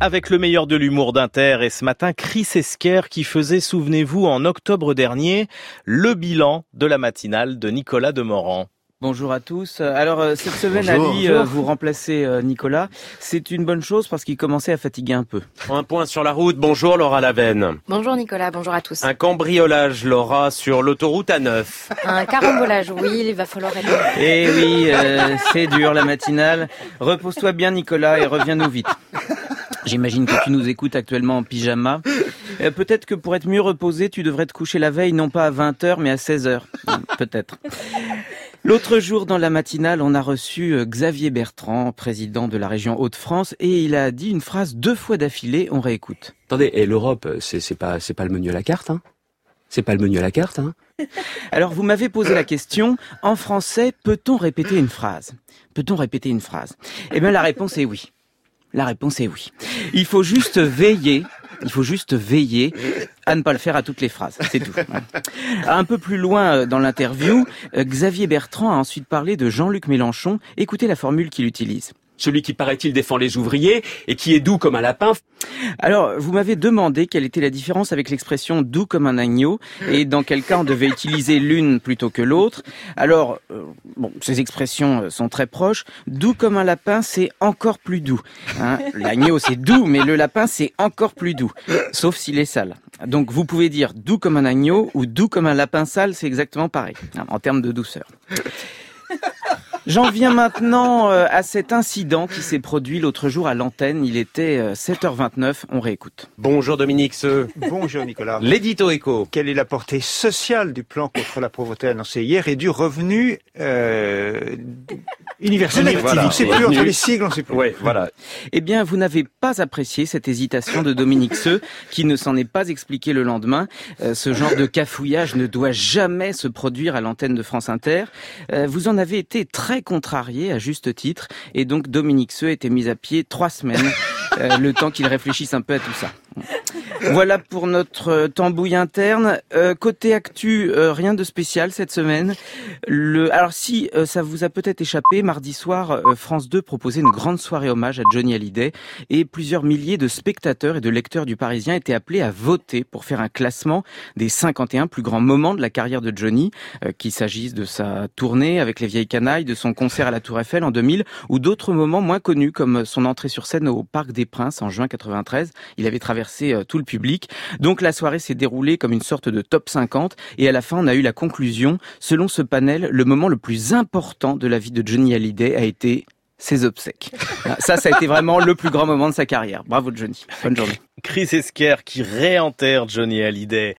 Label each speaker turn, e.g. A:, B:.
A: Avec le meilleur de l'humour d'Inter et ce matin, Chris Esquer qui faisait, souvenez-vous, en octobre dernier, le bilan de la matinale de Nicolas Demorand.
B: Bonjour à tous. Alors euh, cette semaine, Ali, euh, vous remplacez euh, Nicolas. C'est une bonne chose parce qu'il commençait à fatiguer un peu.
C: Un point sur la route. Bonjour Laura Lavenne.
D: Bonjour Nicolas, bonjour à tous.
C: Un cambriolage, Laura, sur l'autoroute A9.
D: Un carambolage, oui, il va falloir être...
B: Eh oui, c'est dur la matinale. Repose-toi bien Nicolas et reviens-nous vite. J'imagine que tu nous écoutes actuellement en pyjama. Peut-être que pour être mieux reposé, tu devrais te coucher la veille, non pas à 20h, mais à 16h. Peut-être. L'autre jour, dans la matinale, on a reçu euh, Xavier Bertrand, président de la région Hauts-de-France, et il a dit une phrase deux fois d'affilée. On réécoute.
E: Attendez, et l'Europe, c'est, pas, pas le menu à la carte, hein? C'est pas le menu à la carte, hein?
B: Alors, vous m'avez posé la question. En français, peut-on répéter une phrase? Peut-on répéter une phrase? Eh bien, la réponse est oui. La réponse est oui. Il faut juste veiller il faut juste veiller à ne pas le faire à toutes les phrases. C'est tout. Un peu plus loin euh, dans l'interview, euh, Xavier Bertrand a ensuite parlé de Jean-Luc Mélenchon. Écoutez la formule qu'il utilise
C: celui qui paraît-il défend les ouvriers et qui est doux comme un lapin.
B: Alors, vous m'avez demandé quelle était la différence avec l'expression doux comme un agneau et dans quel cas on devait utiliser l'une plutôt que l'autre. Alors, euh, bon, ces expressions euh, sont très proches. Doux comme un lapin, c'est encore plus doux. Hein. L'agneau, c'est doux, mais le lapin, c'est encore plus doux, sauf s'il est sale. Donc, vous pouvez dire doux comme un agneau ou doux comme un lapin sale, c'est exactement pareil hein, en termes de douceur. J'en viens maintenant euh, à cet incident qui s'est produit l'autre jour à l'antenne. Il était 7h29. Euh, On réécoute.
C: Bonjour Dominique
F: Bonjour Nicolas.
C: L'édito écho.
F: Quelle est la portée sociale du plan contre la pauvreté annoncé hier et du revenu euh, universel voilà. Sait plus entre les sigles, on sait plus.
C: Oui, voilà.
B: Eh bien, vous n'avez pas apprécié cette hésitation de Dominique Seux, qui ne s'en est pas expliqué le lendemain. ce genre de cafouillage ne doit jamais se produire à l'antenne de France Inter. vous en avez été très contrarié à juste titre et donc Dominique Seux a été mis à pied trois semaines, euh, le temps qu'il réfléchisse un peu à tout ça. Voilà pour notre euh, tambouille interne. Euh, côté actu, euh, rien de spécial cette semaine. Le... Alors si ça vous a peut-être échappé, mardi soir, France 2 proposait une grande soirée hommage à Johnny Hallyday et plusieurs milliers de spectateurs et de lecteurs du Parisien étaient appelés à voter pour faire un classement des 51 plus grands moments de la carrière de Johnny, qu'il s'agisse de sa tournée avec les vieilles canailles, de son concert à la Tour Eiffel en 2000 ou d'autres moments moins connus comme son entrée sur scène au Parc des Princes en juin 93. Il avait traversé tout le public. Donc la soirée s'est déroulée comme une sorte de top 50 et à la fin on a eu la conclusion. Selon ce panel, le moment le plus important de la vie de Johnny Hallyday a été ses obsèques. Ça, ça a été vraiment le plus grand moment de sa carrière. Bravo Johnny. Bonne journée.
A: Chris Esquer qui réenterre Johnny Hallyday.